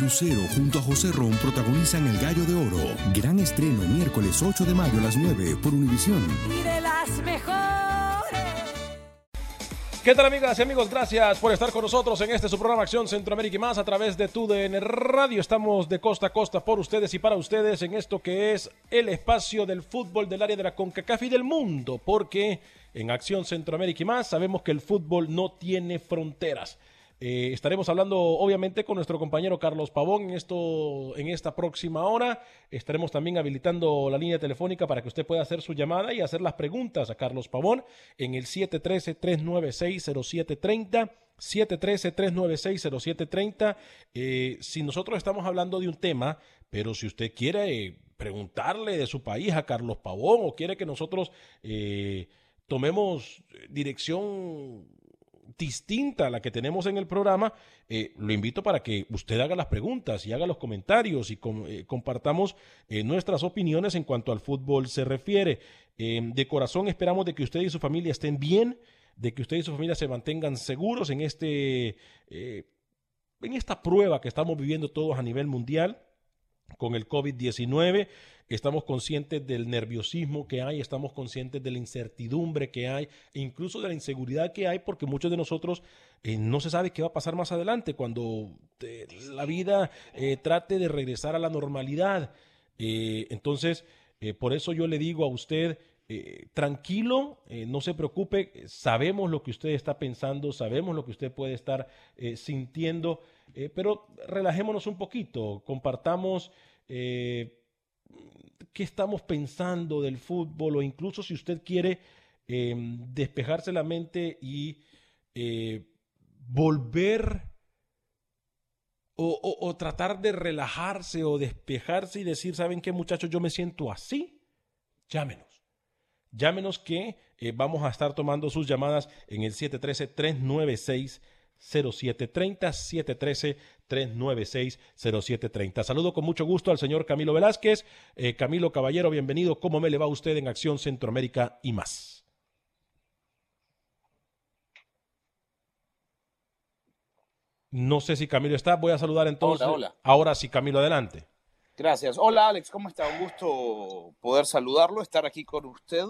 Lucero junto a José Ron protagonizan El Gallo de Oro. Gran estreno miércoles 8 de mayo a las 9 por Univisión. Y de las mejores. ¿Qué tal amigas y amigos? Gracias por estar con nosotros en este su programa Acción Centroamérica y más a través de TUDN Radio. Estamos de costa a costa por ustedes y para ustedes en esto que es el espacio del fútbol del área de la CONCACAF y del mundo, porque en Acción Centroamérica y más sabemos que el fútbol no tiene fronteras. Eh, estaremos hablando obviamente con nuestro compañero Carlos Pavón en, esto, en esta próxima hora. Estaremos también habilitando la línea telefónica para que usted pueda hacer su llamada y hacer las preguntas a Carlos Pavón en el 713-396-0730. 713-396-0730. Eh, si nosotros estamos hablando de un tema, pero si usted quiere preguntarle de su país a Carlos Pavón o quiere que nosotros eh, tomemos dirección distinta a la que tenemos en el programa, eh, lo invito para que usted haga las preguntas y haga los comentarios y eh, compartamos eh, nuestras opiniones en cuanto al fútbol se refiere. de corazón esperamos de que usted y su familia estén bien, de que usted y su familia se mantengan seguros en, este, en esta prueba que estamos viviendo todos a nivel mundial con el COVID-19. Estamos conscientes del nerviosismo que hay, estamos conscientes de la incertidumbre que hay, e incluso de la inseguridad que hay, porque muchos de nosotros eh, no se sabe qué va a pasar más adelante cuando eh, la vida eh, trate de regresar a la normalidad. entonces, por eso yo le digo a usted, tranquilo, no se preocupe, sabemos lo que usted está pensando, sabemos lo que usted puede estar sintiendo, pero relajémonos un poquito, compartamos qué estamos pensando del fútbol o incluso si usted quiere em, despejarse la mente y eh, volver o, tratar de relajarse o despejarse y decir, ¿saben qué muchachos? Yo me siento así. Llámenos. Llámenos que eh, vamos a estar tomando sus llamadas en el 713-396. 0730 713 396 0730. Saludo con mucho gusto al señor Camilo Velázquez. Eh, Camilo Caballero, bienvenido. ¿Cómo me le va usted en Acción Centroamérica y más? No sé si Camilo está. Voy a saludar entonces. Hola, hola. Ahora sí, Camilo, adelante. Gracias. Hola, Alex. ¿Cómo está? Un gusto poder saludarlo, estar aquí con usted.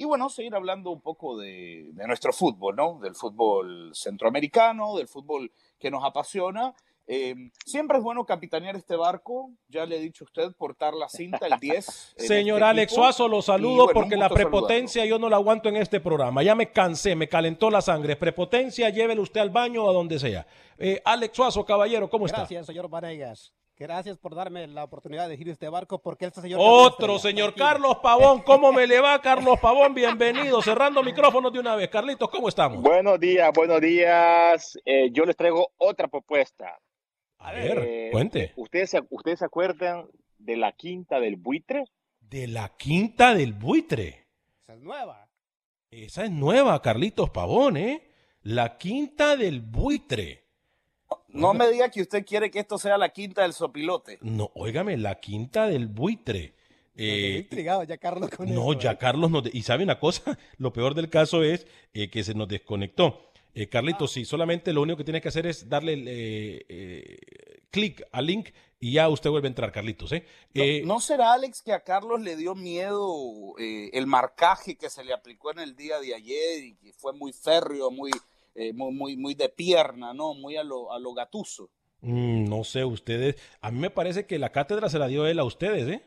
Y bueno, seguir hablando un poco de, nuestro fútbol, ¿no? Del fútbol centroamericano, del fútbol que nos apasiona. Eh, siempre es bueno capitanear este barco, ya le he dicho a usted, portar la cinta, el 10. Señor este Alex Suazo, lo saludo porque la prepotencia yo no la aguanto en este programa. Ya me cansé, me calentó la sangre. Prepotencia, llévele usted al baño o a donde sea. Eh, Alex Suazo, caballero, ¿cómo está? Gracias, señor Vanegas. Gracias por darme la oportunidad de ir este barco porque este señor... Otro, señor Carlos Pavón. ¿Cómo me le va, Carlos Pavón? Bienvenido. Cerrando micrófonos de una vez. Carlitos, ¿cómo estamos? Buenos días, buenos días. Eh, yo les traigo otra propuesta. A ver, eh, cuente. ¿ustedes, ¿Ustedes se acuerdan de la quinta del buitre? De la quinta del buitre. Esa es nueva. Esa es nueva, Carlitos Pavón, ¿eh? La quinta del buitre. No me diga que usted quiere que esto sea la quinta del sopilote. No, óigame, la quinta del buitre. Eh, intrigado ya Carlos con No, ya ¿eh? Carlos no. Y sabe una cosa, lo peor del caso es eh, que se nos desconectó. Eh, Carlitos, ah. sí, solamente lo único que tiene que hacer es darle eh, clic al link y ya usted vuelve a entrar, Carlitos. ¿eh? ¿No, será, Alex, que a Carlos le dio miedo el marcaje que se le aplicó en el día de ayer y que fue muy férreo, muy eh, muy, muy, de pierna, ¿no? Muy a lo, a lo gatuso. Mm, no sé, ustedes. A mí me parece que la cátedra se la dio él a ustedes, ¿eh?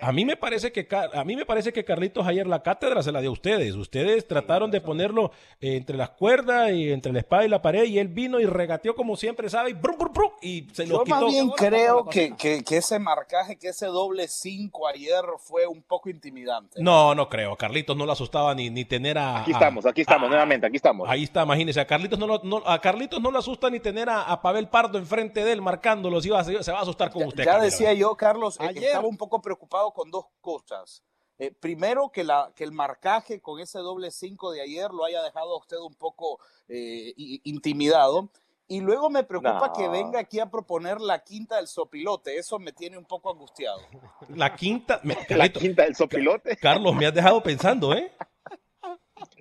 A mí me parece que a mí me parece que Carlitos ayer la cátedra se la dio a ustedes. Ustedes trataron de ponerlo eh, entre las cuerdas y entre la espada y la pared y él vino y regateó como siempre, ¿sabe? Y, brum, brum, brum, y se lo Yo quitó. más bien creo que, que, que ese marcaje, que ese doble 5 ayer fue un poco intimidante. No, no creo. Carlitos no lo asustaba ni, ni tener a. Aquí a- estamos, aquí estamos, a- nuevamente, aquí estamos. Ahí está, imagínese. A Carlitos no, lo- no- a Carlitos no le asusta ni tener a, a Pavel Pardo enfrente de él marcándolo. Se, va, a- se va a asustar con Ya, usted. ya decía yo, Carlos, eh, Ayer- estaba un poco preocupado con dos cosas. Eh, primero, que, la, que el marcaje con ese doble 5 de ayer lo haya dejado a usted un poco eh, intimidado. Y luego me preocupa No. que venga aquí a proponer la quinta del sopilote. Eso me tiene un poco angustiado. La quinta. me- La quinta del sopilote, Carlos, me has dejado pensando, ¿eh?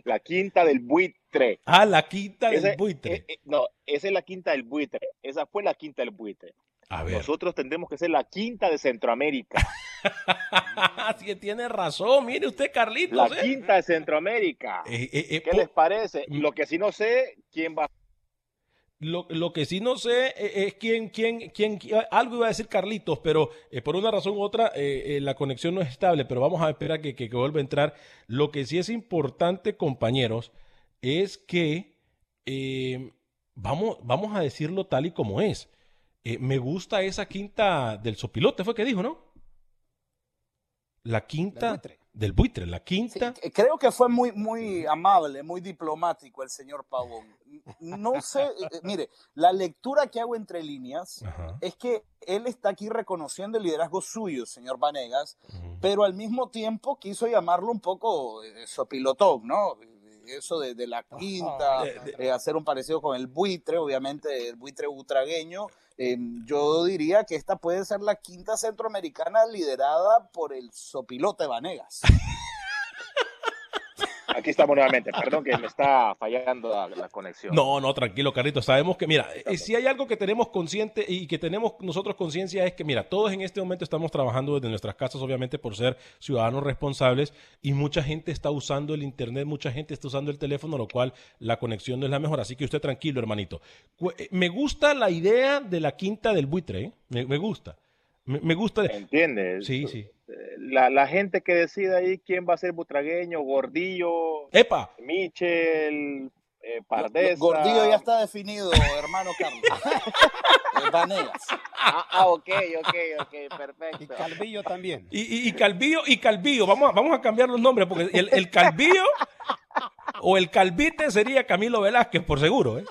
la quinta del buitre. Ah, la quinta del Ese- buitre. eh, eh, no, esa es la quinta del buitre. Esa fue la quinta del buitre. A ver. Nosotros tendremos que ser la quinta de Centroamérica. sí, tiene razón. Mire usted, Carlitos. La ¿eh? quinta de Centroamérica. Eh, eh, ¿Qué les parece? Mm. Lo que sí no sé, ¿quién va? Lo, lo que sí no sé es quién, quién, quién, algo iba a decir Carlitos, pero por una razón u otra la conexión no es estable, pero vamos a esperar que, que, que vuelva a entrar. Lo que sí es importante, compañeros, es que vamos, vamos a decirlo tal y como es. Eh, me gusta esa quinta del sopilote, fue que dijo, ¿no? La quinta Del buitre. del buitre, la quinta. creo que fue muy, muy amable, muy diplomático el señor Pavón. No sé, eh, mire, la lectura que hago entre líneas Ajá. es que él está aquí reconociendo el liderazgo suyo, señor Vanegas, pero al mismo tiempo quiso llamarlo un poco eh, sopilotón, ¿no? Eso de, de la quinta, De- de- eh, hacer un parecido con el buitre, obviamente el buitre butragueño. Eh, yo diría que esta puede ser la quinta centroamericana liderada por el sopilote Vanegas. Aquí estamos nuevamente. Perdón que me está fallando la, la conexión. No, no, tranquilo, Carlitos. Sabemos que, mira, eh, si hay algo que tenemos consciente y que tenemos nosotros conciencia es que, mira, todos en este momento estamos trabajando desde nuestras casas, obviamente, por ser ciudadanos responsables y mucha gente está usando el Internet, mucha gente está usando el teléfono, lo cual la conexión no es la mejor. Así que usted tranquilo, hermanito. Eh, Me gusta la idea de la quinta del buitre, ¿eh? Me, me gusta. Me, me gusta. ¿Entiendes? Sí, sí. La, la gente que decide ahí quién va a ser butragueño, Gordillo, ¡Epa! Michel, eh, Pardesa. Gordillo ya está definido, hermano Carlos. Vanegas. Ah, ah, ok, ok, ok, Y perfecto. Calvillo también. Y, y, y Calvillo y Calvillo, vamos a, vamos a cambiar los nombres, porque el, el Calvillo o el Calvite sería Camilo Velázquez, por seguro. ¿eh?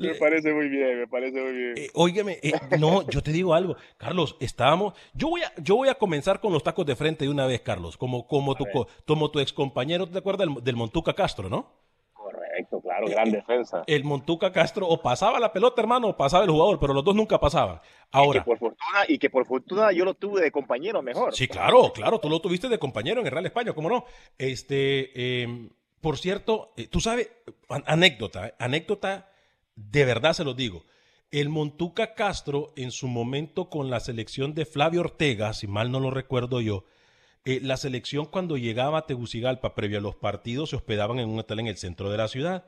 Me parece muy bien, me parece muy bien. Eh, óigame, eh, no, yo te digo algo, Carlos, estábamos, yo voy a, yo voy a comenzar con los tacos de frente de una vez, Carlos, como, como tu, co- como tu ex compañero, ¿te acuerdas del, del Montuca Castro, no? Correcto, claro, gran defensa. El Montuca Castro o pasaba la pelota, hermano, o pasaba el jugador, pero los dos nunca pasaban. Ahora, Y que por fortuna, y que por fortuna yo lo tuve de compañero mejor. Sí, claro, claro, tú lo tuviste de compañero en el Real España, ¿cómo no? Este, eh, por cierto, eh, tú sabes, an- anécdota, eh, anécdota, de verdad se lo digo. El Montuca Castro, en su momento con la selección de Flavio Ortega, si mal no lo recuerdo yo, eh, la selección cuando llegaba a Tegucigalpa, previo a los partidos, se hospedaban en un hotel en el centro de la ciudad.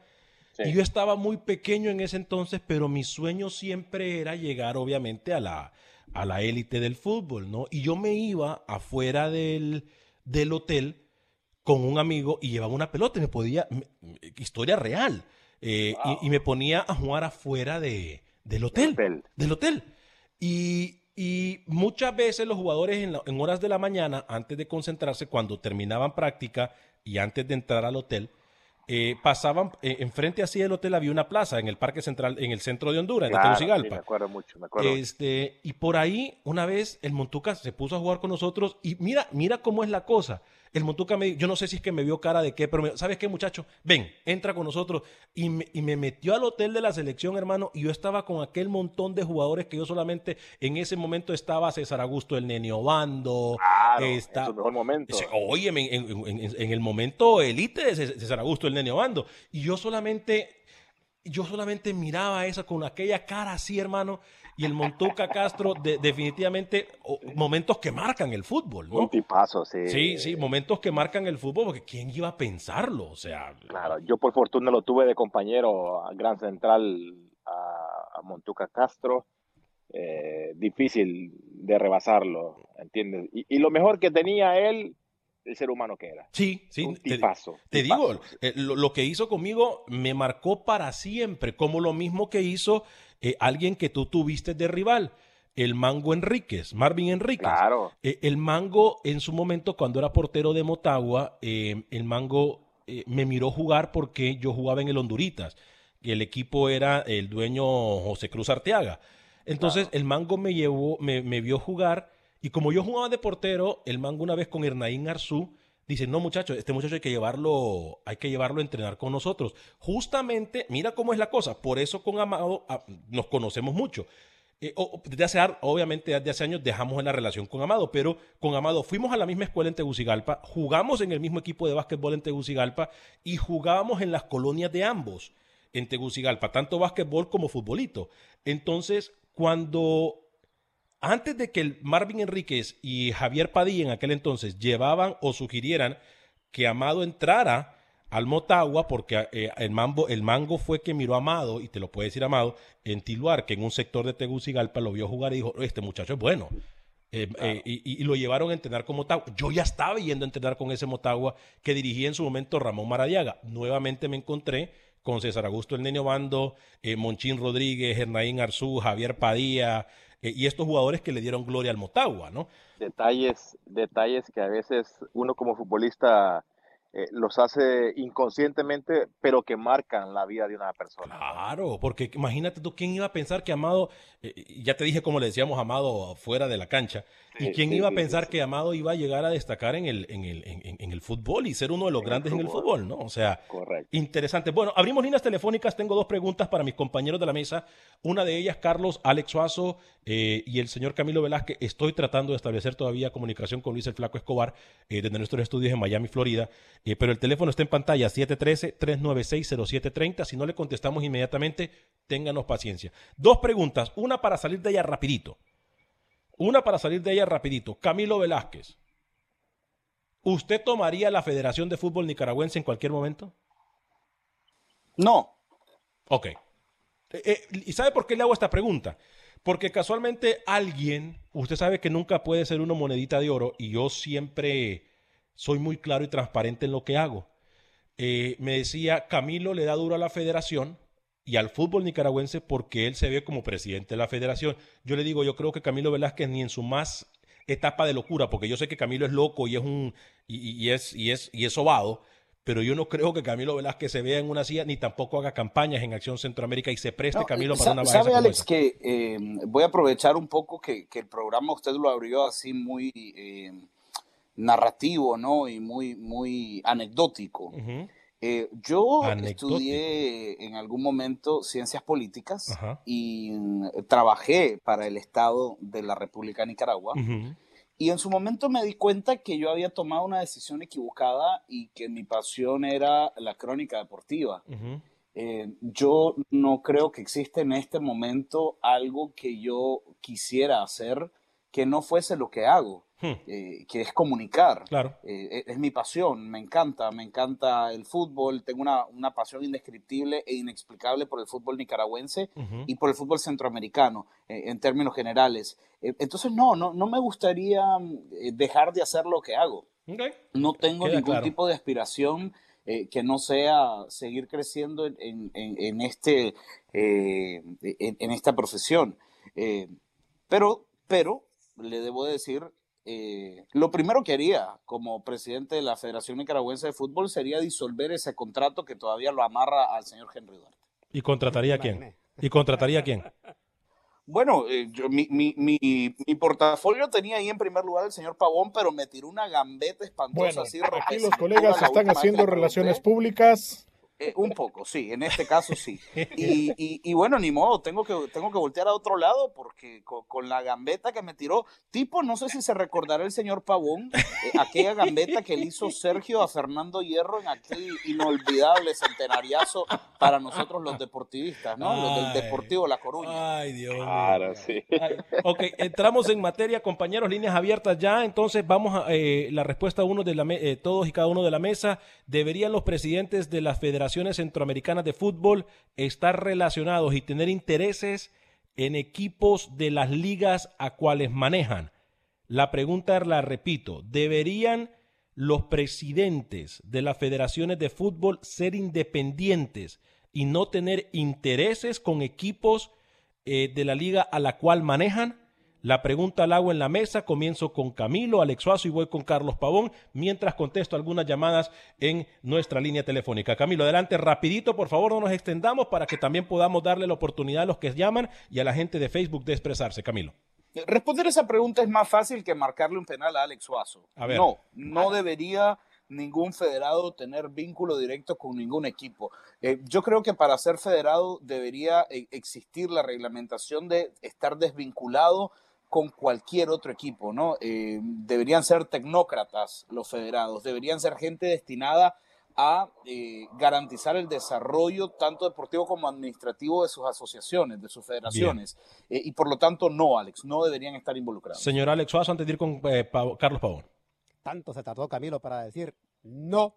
Sí. Y yo estaba muy pequeño en ese entonces, pero mi sueño siempre era llegar, obviamente, a la, a la élite del fútbol, ¿no? Y yo me iba afuera del, del hotel con un amigo y llevaba una pelota y me podía, me- historia real, eh, y, y me ponía a jugar afuera de, del hotel, hotel. del hotel. Y, y muchas veces los jugadores en, la- en horas de la mañana, antes de concentrarse, cuando terminaban práctica y antes de entrar al hotel, eh, pasaban, eh, enfrente así del hotel había una plaza en el Parque Central, en el centro de Honduras, Claro, sí, Tegucigalpa. me acuerdo mucho, me acuerdo. mucho. Este, y por ahí, una vez, el Montuca se puso a jugar con nosotros y mira, mira cómo es la cosa. El Montuca me yo no sé si es que me vio cara de qué, pero me- ¿sabes qué, muchacho? Ven, entra con nosotros. Y me, y me metió al hotel de la selección, hermano, y yo estaba con aquel montón de jugadores que yo solamente en ese momento estaba César Augusto, el Nene Obando. Claro, está- en su mejor momento. Ese- Óyeme, en, en- en- en el momento elite de Cés- César Augusto, el Nene Obando. Y yo solamente yo solamente miraba eso con aquella cara así, hermano, y el Montuca Castro, definitivamente, momentos que marcan el fútbol, ¿no? Un tipazo, sí. Sí, sí, momentos que marcan el fútbol, porque ¿quién iba a pensarlo? O sea. Claro, yo por fortuna lo tuve de compañero a Gran Central a, Montuca Castro. Eh, difícil de rebasarlo, ¿entiendes? Y, lo mejor que tenía él el ser humano que era. Sí, sí. Un tipazo. Te, digo, eh, lo, que hizo conmigo me marcó para siempre, como lo mismo que hizo eh, alguien que tú tuviste de rival, el Mango Enríquez, Marvin Enríquez. Claro. Eh, el Mango, en su momento, cuando era portero de Motagua, el Mango me miró jugar porque yo jugaba en el Honduritas. Y el equipo era el dueño José Cruz Arteaga. Entonces, el Mango me llevó, me, me vio jugar y como yo jugaba de portero, el mango una vez con Hernaín Arzú, dice, no muchachos, este muchacho hay que llevarlo, hay que llevarlo a entrenar con nosotros. Justamente, mira cómo es la cosa, por eso con Amado ah, nos conocemos mucho. Eh, desde hace, obviamente desde hace años dejamos la relación con Amado, pero con Amado fuimos a la misma escuela en Tegucigalpa, jugamos en el mismo equipo de básquetbol en Tegucigalpa y jugábamos en las colonias de ambos en Tegucigalpa, tanto básquetbol como futbolito. Entonces, cuando antes de que Marvin Enríquez y Javier Padilla en aquel entonces llevaban o sugirieran que Amado entrara al Motagua, porque eh, el, mambo, el mango fue que miró a Amado, y te lo puede decir Amado, en Tiluar, que en un sector de Tegucigalpa lo vio jugar y dijo, este muchacho es bueno. Eh, eh, y, lo llevaron a entrenar con Motagua. Yo ya estaba yendo a entrenar con ese Motagua que dirigía en su momento Ramón Maradiaga. Nuevamente me encontré con César Augusto El Nene Bando, Monchín Rodríguez, Hernaín Arzú, Javier Padilla, eh, y estos jugadores que le dieron gloria al Motagua, ¿no? Detalles, detalles que a veces uno como futbolista eh, los hace inconscientemente, pero que marcan la vida de una persona. Claro, porque imagínate tú, ¿quién iba a pensar que Amado, eh, ya te dije como le decíamos Amado fuera de la cancha, y quién iba a pensar que Amado iba a llegar a destacar en el, en el, en, el fútbol y ser uno de los grandes en el fútbol, ¿no? O sea, interesante. Bueno, abrimos líneas telefónicas, tengo dos preguntas para mis compañeros de la mesa, una de ellas, Carlos Alex Suazo eh, y el señor Camilo Velázquez, estoy tratando de establecer todavía comunicación con Luis el Flaco Escobar desde nuestros estudios en Miami, Florida, pero el teléfono está en pantalla, 713-396-0730. Si no le contestamos inmediatamente, ténganos paciencia. Dos preguntas, una para salir de ella rapidito. Una para salir de ella rapidito. Camilo Velázquez, ¿usted tomaría la Federación de Fútbol Nicaragüense en cualquier momento? No. Ok. Eh, eh, ¿Y sabe por qué le hago esta pregunta? Porque casualmente alguien, usted sabe que nunca puede ser uno monedita de oro y yo siempre soy muy claro y transparente en lo que hago. Eh, me decía, Camilo le da duro a la federación y al fútbol nicaragüense porque él se ve como presidente de la federación. Yo le digo, yo creo que Camilo Velázquez ni en su más etapa de locura, porque yo sé que Camilo es loco y es un y, es y es y es sobado, pero yo no creo que Camilo Velázquez se vea en una silla ni tampoco haga campañas en Acción Centroamérica y se preste Camilo para una ¿Sabe, Alex, que eh, voy a aprovechar un poco que, el programa usted lo abrió así muy eh, narrativo, ¿no? Y muy, muy anecdótico. Eh, yo estudié en algún momento ciencias políticas y mm, trabajé para el Estado de la República de Nicaragua. Y en su momento me di cuenta que yo había tomado una decisión equivocada y que mi pasión era la crónica deportiva. Eh, yo no creo que exista en este momento algo que yo quisiera hacer que no fuese lo que hago. Hmm. Eh, que es comunicar. Claro. Eh, es, mi pasión, me encanta, me encanta el fútbol, tengo una, una pasión indescriptible e inexplicable por el fútbol nicaragüense y por el fútbol centroamericano, eh, en términos generales. entonces, no, no, no me gustaría dejar de hacer lo que hago. No tengo ningún tipo de aspiración que no sea seguir creciendo en, en, en este, en, en, esta profesión. pero, pero, le debo decir eh, lo primero que haría como presidente de la Federación Nicaragüense de Fútbol sería disolver ese contrato que todavía lo amarra al señor Henry Duarte. ¿Y contrataría a quién? ¿Y contrataría a quién? Bueno, eh, yo, mi, mi, mi, portafolio tenía ahí en primer lugar el señor Pavón, pero me tiró una gambeta espantosa. Bueno, aquí los colegas están haciendo relaciones públicas. Eh, un poco, sí, en este caso sí. Y, y, bueno, ni modo, tengo que, tengo que voltear a otro lado porque con, la gambeta que me tiró, tipo, no sé si se recordará el señor Pavón, eh, aquella gambeta que le hizo Sergio a Fernando Hierro en aquel inolvidable centenariazo para nosotros los deportivistas, ¿no? los del Deportivo La Coruña. Ay, Dios mío. Claro, sí. ok, entramos en materia, compañeros, líneas abiertas ya, entonces vamos a eh, la respuesta uno de la todos y cada uno de la mesa. ¿Deberían los presidentes de las centroamericanas de fútbol estar relacionados y tener intereses en equipos de las ligas a cuales manejan. La pregunta la repito, ¿deberían los presidentes de las federaciones de fútbol ser independientes y no tener intereses con equipos eh, de la liga a la cual manejan? La pregunta la hago en la mesa. Comienzo con Camilo, Alex Suazo y voy con Carlos Pavón, mientras contesto algunas llamadas en nuestra línea telefónica. Camilo, adelante, rapidito, por favor, no nos extendamos para que también podamos darle la oportunidad a los que llaman y a la gente de Facebook de expresarse. Camilo. Responder esa pregunta es más fácil que marcarle un penal a Alex Suazo. No, no debería ningún federado tener vínculo directo con ningún equipo. Eh, yo creo que para ser federado debería eh, existir la reglamentación de estar desvinculado con cualquier otro equipo, ¿no? Eh, deberían ser tecnócratas los federados, deberían ser gente destinada a eh, garantizar el desarrollo tanto deportivo como administrativo de sus asociaciones, de sus federaciones. Eh, y por lo tanto, no, Alex, no deberían estar involucrados. Señor Alex Suazo, antes de ir con Carlos Pavón. Tanto se tardó Camilo para decir no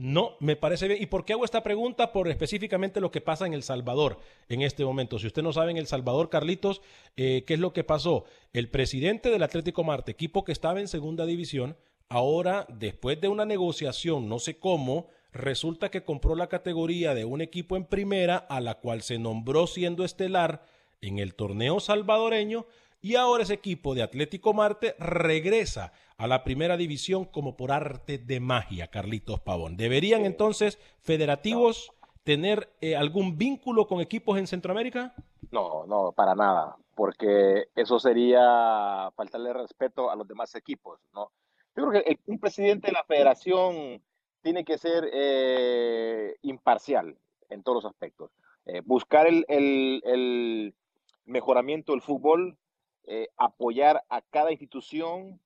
no, me parece bien. ¿Y por qué hago esta pregunta? Por específicamente lo que pasa en El Salvador en este momento. Si usted no sabe en El Salvador, Carlitos, eh, ¿qué es lo que pasó? El presidente del Atlético Marte, equipo que estaba en segunda división, ahora, después de una negociación, no sé cómo, resulta que compró la categoría de un equipo en primera, a la cual se nombró siendo estelar en el torneo salvadoreño, y ahora ese equipo de Atlético Marte regresa a la primera división como por arte de magia, Carlitos Pavón. ¿Deberían entonces federativos tener eh, algún vínculo con equipos en Centroamérica? No, no, para nada, porque eso sería faltarle respeto a los demás equipos, ¿no? Yo creo que un presidente de la federación tiene que ser eh, imparcial en todos los aspectos. Eh, buscar el, el, mejoramiento del fútbol, apoyar a cada institución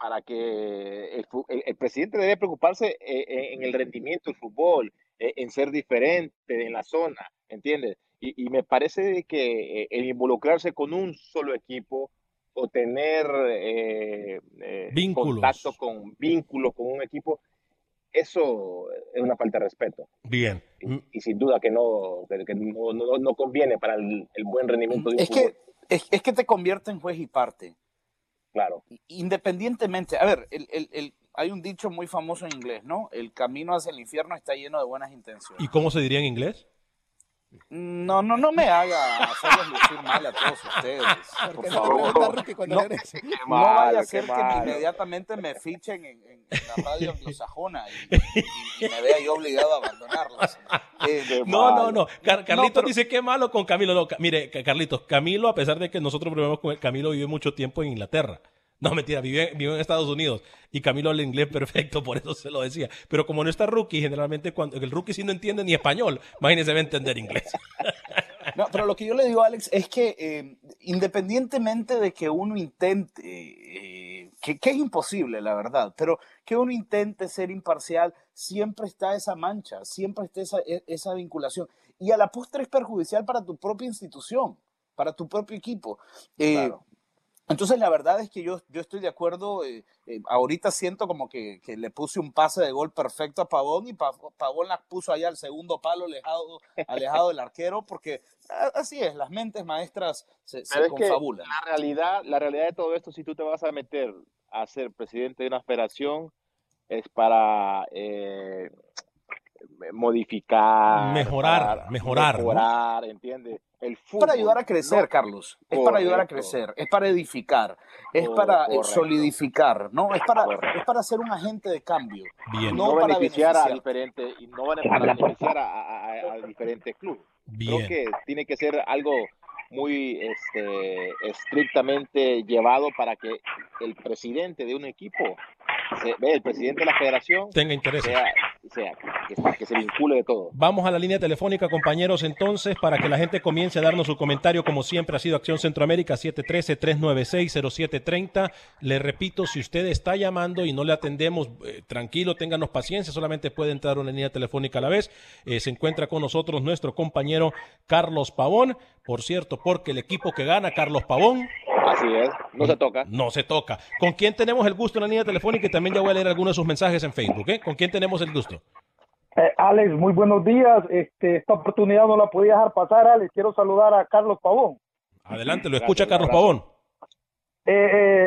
para que el, presidente debe preocuparse eh, eh, en el rendimiento del fútbol, eh, en ser diferente en la zona, ¿entiendes? Y, me parece que el involucrarse con un solo equipo o tener contacto con vínculos con un equipo, eso es una falta de respeto. Bien. Y, sin duda que no, no, conviene para el, buen rendimiento de un es Que, es que te convierte en juez y parte. Claro. Independientemente, a ver, el, el, el, hay un dicho muy famoso en inglés, ¿no? El camino hacia el infierno está lleno de buenas intenciones. ¿Y cómo se diría en inglés? No, no, no me haga hacerles lucir mal a todos ustedes. Por favor. No, no vaya a ser que inmediatamente me fichen en, en, la radio anglosajona y, y, me vea yo obligado a abandonarlos. Eh, no, no, no. Carlitos dice que malo con Camilo. No, mire, Carlitos, Camilo, a pesar de que nosotros probemos con él, Camilo vive mucho tiempo en Inglaterra. No, mentira, vive, vive, en Estados Unidos y Camilo habla inglés perfecto, por eso se lo decía. Pero como no está rookie, generalmente cuando el rookie sí no entiende ni español, imagínese va a entender inglés. No, pero lo que yo le digo, Alex, es que eh, independientemente de que uno intente, eh, que, que, es imposible, la verdad, pero que uno intente ser imparcial, siempre está esa mancha, siempre está esa, e, esa vinculación. Y a la postre es perjudicial para tu propia institución, para tu propio equipo. Eh, claro. Entonces, la verdad es que yo, yo estoy de acuerdo. Eh, eh, ahorita siento como que, que, le puse un pase de gol perfecto a Pavón y Pavón la puso allá al segundo palo, alejado, alejado del arquero, porque así es, las mentes maestras se, se confabulan. la, realidad, la realidad de todo esto, si tú te vas a meter a ser presidente de una federación, es para eh, modificar, mejorar, mejorar, mejorar, ¿entiendes? El para ayudar a crecer, Carlos. Es para ayudar a crecer, es para edificar, es para eh, solidificar, ¿no? Es para, es para ser un agente de cambio. Bien. No, para beneficiar, a diferentes, no para beneficiar a, diferentes clubes. Bien. Creo que tiene que ser algo muy este, estrictamente llevado para que el presidente de un equipo, el presidente de la federación, tenga interés. sea, que, para que se vincule de todo. Vamos a la línea telefónica, compañeros, entonces, para que la gente comience a darnos su comentario, como siempre ha sido Acción Centroamérica 713-396-0730. Le repito, si usted está llamando y no le atendemos, eh, tranquilo, ténganos paciencia, solamente puede entrar una línea telefónica a la vez. Eh, se encuentra con nosotros nuestro compañero Carlos Pavón, por cierto, porque el equipo que gana, Carlos Pavón, Así es, no se toca. no se toca. ¿Con quién tenemos el gusto en la línea telefónica? Y también ya voy a leer algunos de sus mensajes en Facebook. ¿eh? ¿Con quién tenemos el gusto? Eh, Alex, muy buenos días. Este, esta oportunidad no la podía dejar pasar, Alex. Quiero saludar a Carlos Pavón. Adelante, lo escucha Carlos. Pavón. Eh,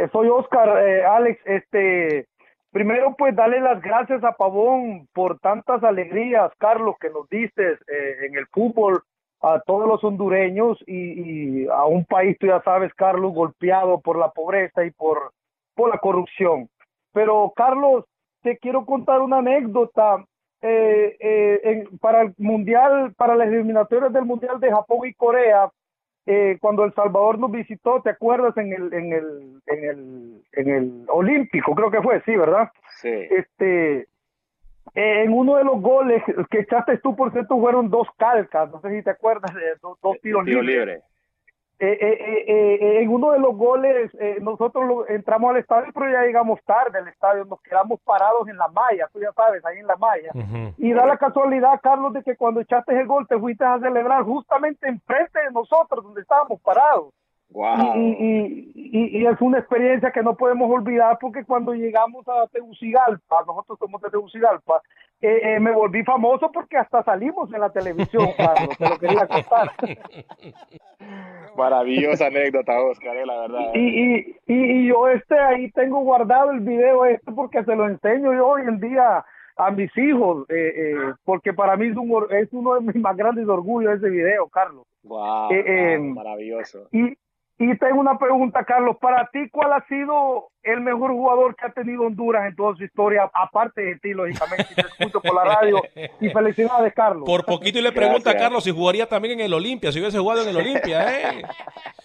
eh, soy Oscar, eh, Alex. Este, primero, pues, darle las gracias a Pavón por tantas alegrías, Carlos, que nos diste eh, en el fútbol a todos los hondureños y, y a un país, tú ya sabes, Carlos, golpeado por la pobreza y por, por la corrupción. Pero, Carlos, te quiero contar una anécdota. Eh, eh, en- para el mundial, para las eliminatorias del mundial de Japón y Corea, eh, cuando El Salvador nos visitó, ¿te acuerdas? En el, en el, en el, en el Olímpico, creo que fue, sí, ¿verdad? Sí. Este, eh, en uno de los goles que echaste tú, por cierto, fueron dos calcas, no sé si te acuerdas de dos, dos tiros Tiro libres. libre. Eh, eh, eh, eh, eh, en uno de los goles, eh, nosotros lo- entramos al estadio, pero ya llegamos tarde al estadio, nos quedamos parados en la malla, tú ya sabes, ahí en la malla. Y da la casualidad, Carlos, de que cuando echaste el gol te fuiste a celebrar justamente enfrente de nosotros, donde estábamos parados. Wow. Y, y, y, y es una experiencia que no podemos olvidar porque cuando llegamos a Tegucigalpa, nosotros somos de Tegucigalpa, eh, eh, me volví famoso porque hasta salimos en la televisión, Carlos, te lo quería contar. Maravillosa anécdota, Oscar, eh, la verdad. Y, y, y, y yo este ahí tengo guardado el video este porque se lo enseño yo hoy en día a mis hijos, eh, eh, porque para mí es, un, es uno de mis más grandes orgullos ese video, Carlos. Wow, Eh, eh, maravilloso. Y, y tengo una pregunta, Carlos. Para ti, ¿cuál ha sido el mejor jugador que ha tenido Honduras en toda su historia? Aparte de ti, lógicamente, te escucho por la radio. Y felicidades, Carlos. Por poquito y le pregunta a. Carlos si jugaría también en el Olimpia, si hubiese jugado en el Olimpia, ¿eh?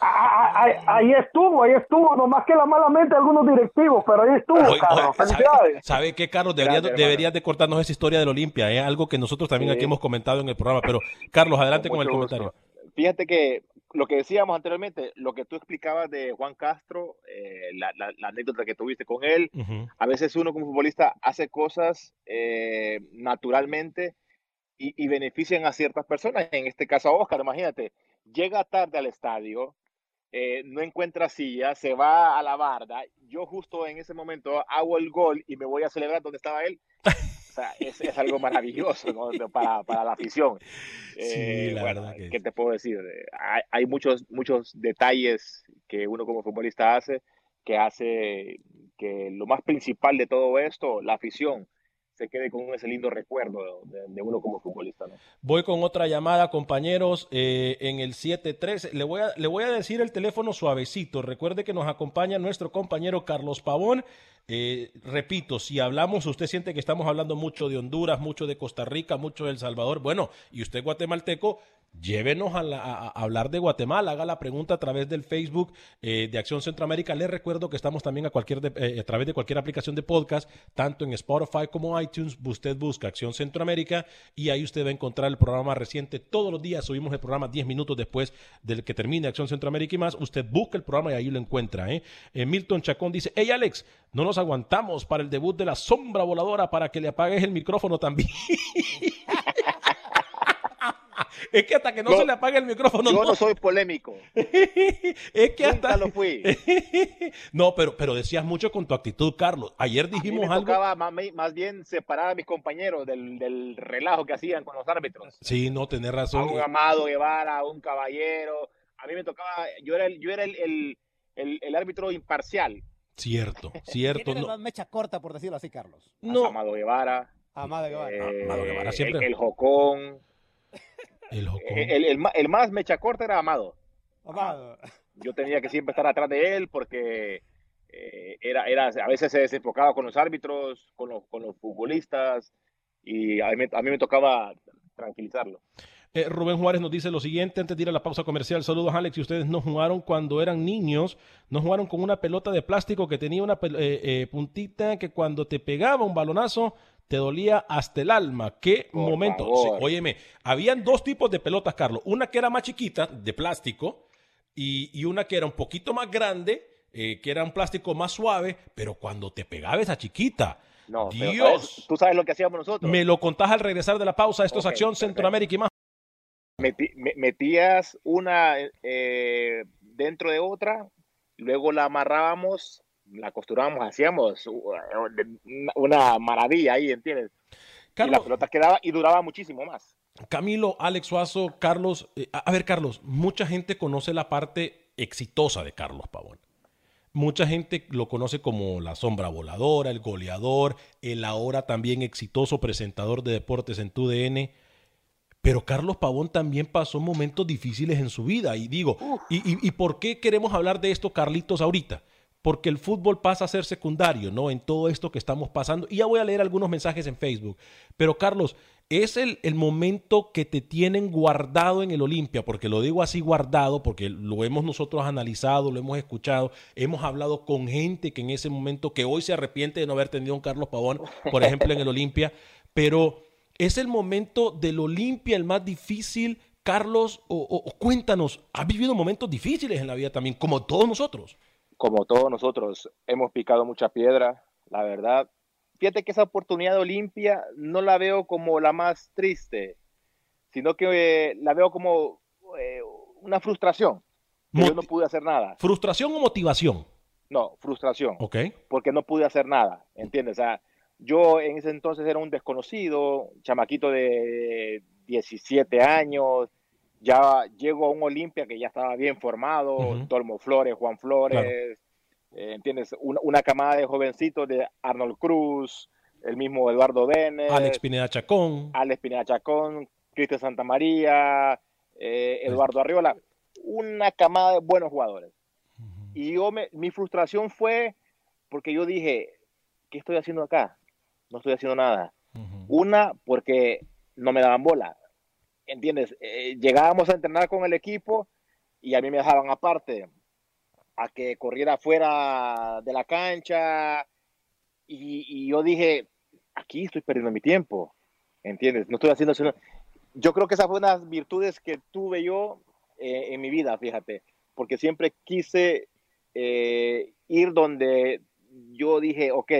Ah, ah, ah, ahí estuvo, ahí estuvo. Nomás que la mala mente de algunos directivos, pero ahí estuvo, Oye, Carlos. oye, ¿sabe, Felicidades. sabe qué, Carlos? Deberías, Gracias, hermano. deberías de cortarnos esa historia del Olimpia, ¿eh? Algo que nosotros también Sí. aquí hemos comentado en el programa. Pero, Carlos, adelante con, Con el comentario. gusto. Fíjate que lo que decíamos anteriormente, lo que tú explicabas de Juan Castro, eh, la, la- la anécdota que tuviste con él, a veces uno como futbolista hace cosas eh, naturalmente y, y benefician a ciertas personas. En este caso a Oscar, imagínate, llega tarde al estadio, eh, no encuentra silla, se va a la barda. Yo justo en ese momento hago el gol y me voy a celebrar donde estaba él. Sea, es, es algo maravilloso para, para la afición. Sí, la bueno, que ¿Qué te puedo decir? Eh, Hay, hay muchos, muchos detalles que uno como futbolista hace que hace que lo más principal de todo esto, la afición, se quede con ese lindo recuerdo de, uno como futbolista. ¿no? Voy con otra llamada, compañeros, eh, en el 713. Le voy, a, le voy a decir el teléfono suavecito. Recuerde que nos acompaña nuestro compañero Carlos Pavón. Eh, repito, si hablamos, usted siente que estamos hablando mucho de Honduras, mucho de Costa Rica, mucho de El Salvador. Bueno, y usted guatemalteco, llévenos a, la- a- hablar de Guatemala. Haga la pregunta a través del Facebook eh, de Acción Centroamérica. Les recuerdo que estamos también a, cualquier de- eh, a través de cualquier aplicación de podcast, tanto en Spotify como iTunes. Usted busca Acción Centroamérica y ahí usted va a encontrar el programa reciente. Todos los días subimos el programa 10 minutos después del que termine Acción Centroamérica y más. Usted busca el programa y ahí lo encuentra. Eh, Milton Chacón dice, hey Alex, no nos aguantamos para el debut de la sombra voladora para que le apagues el micrófono también. es que hasta que no, se le apague el micrófono, Yo no. no soy polémico, es que nunca hasta... lo fui. no, pero, pero decías mucho con tu actitud, Carlos. Ayer A mí dijimos me algo... tocaba más, más bien separar a mis compañeros del, del relajo que hacían con los árbitros. Sí, no, tenés A razón. un Amado Guevara, a un Caballero. A mí me tocaba, yo era el, yo era el, el, el- el árbitro imparcial. Cierto, ¿Quién cierto. No, más mecha corta, por decirlo así, Carlos? no, Amado Guevara. Amada Guevara. eh, Amado Guevara el- siempre. El jocón. El, el el más mecha corta era Amado. Amado. Yo tenía que siempre estar atrás de él porque eh, era, era, a veces se desenfocaba con los árbitros, con los, con los futbolistas y a mí, me- a mí me tocaba tranquilizarlo. Eh, Rubén Juárez nos dice lo siguiente antes de ir a la pausa comercial. Saludos, Alex. Y ustedes no jugaron cuando eran niños, no jugaron con una pelota de plástico que tenía una eh, eh, puntita que cuando te pegaba un balonazo te dolía hasta el alma. Qué Por momento. Sí, óyeme, habían dos tipos de pelotas, Carlos. Una que era más chiquita, de plástico, y, y una que era un poquito más grande, eh, que era un plástico más suave, pero cuando te pegaba esa chiquita, No, pero Dios. ¿sabes? tú sabes lo que hacíamos nosotros. me lo contás al regresar de la pausa. Esto es Acción perfecto. Centroamérica y más. Me- metías una eh, dentro de otra, luego la amarrábamos, la costurábamos, hacíamos uh, una- maravilla ahí, ¿entiendes? y la pelota quedaba y duraba muchísimo más. Camilo, Alex Suazo, Carlos. eh, a a ver, Carlos, mucha gente conoce la parte exitosa de Carlos Pavón. Mucha gente lo conoce como la sombra voladora, el goleador, el ahora también exitoso presentador de deportes en TUDN. Pero Carlos Pavón también pasó momentos difíciles en su vida. Y digo, y, y- y por qué queremos hablar de esto, Carlitos, ahorita? Porque el fútbol pasa a ser secundario, ¿no? En todo esto que estamos pasando. Y ya voy a leer algunos mensajes en Facebook. Pero Carlos, es el, el momento que te tienen guardado en el Olimpia, porque lo digo así guardado, porque lo hemos nosotros analizado, lo hemos escuchado, hemos hablado con gente que en ese momento, que hoy se arrepiente de no haber tenido un Carlos Pavón, por ejemplo, en el Olimpia, pero es el momento del Olimpia el más difícil. Carlos, o cuéntanos, has vivido momentos difíciles en la vida también, como todos nosotros. Como todos nosotros hemos picado mucha piedra, la verdad. Fíjate que esa oportunidad de Olimpia no la veo como la más triste, sino que eh, la veo como eh, una frustración. que yo no pude hacer nada. ¿Frustración o motivación? No, frustración. Ok. porque no pude hacer nada, ¿entiendes? O sea, yo en ese entonces era un desconocido, chamaquito de 17 años, ya llego a un Olimpia que ya estaba bien formado. Dolmo Flores, Juan Flores, eh, ¿entiendes? Una, una camada de jovencitos de Arnold Cruz, el mismo Eduardo Benes, Alex Pineda Chacón. Alex Pineda Chacón, Cristian Santamaría, eh, Eduardo Arriola, una camada de buenos jugadores. Y yo me, mi frustración fue porque yo dije, ¿qué estoy haciendo acá? No estoy haciendo nada. Una, porque no me daban bola. ¿Entiendes? Eh, llegábamos a entrenar con el equipo y a mí me dejaban aparte a que corriera fuera de la cancha. Y, yo dije, aquí estoy perdiendo mi tiempo. ¿Entiendes? No estoy haciendo eso. Yo creo que esas fueron las virtudes que tuve yo eh, en mi vida, fíjate. Porque siempre quise eh, ir donde yo dije, ok,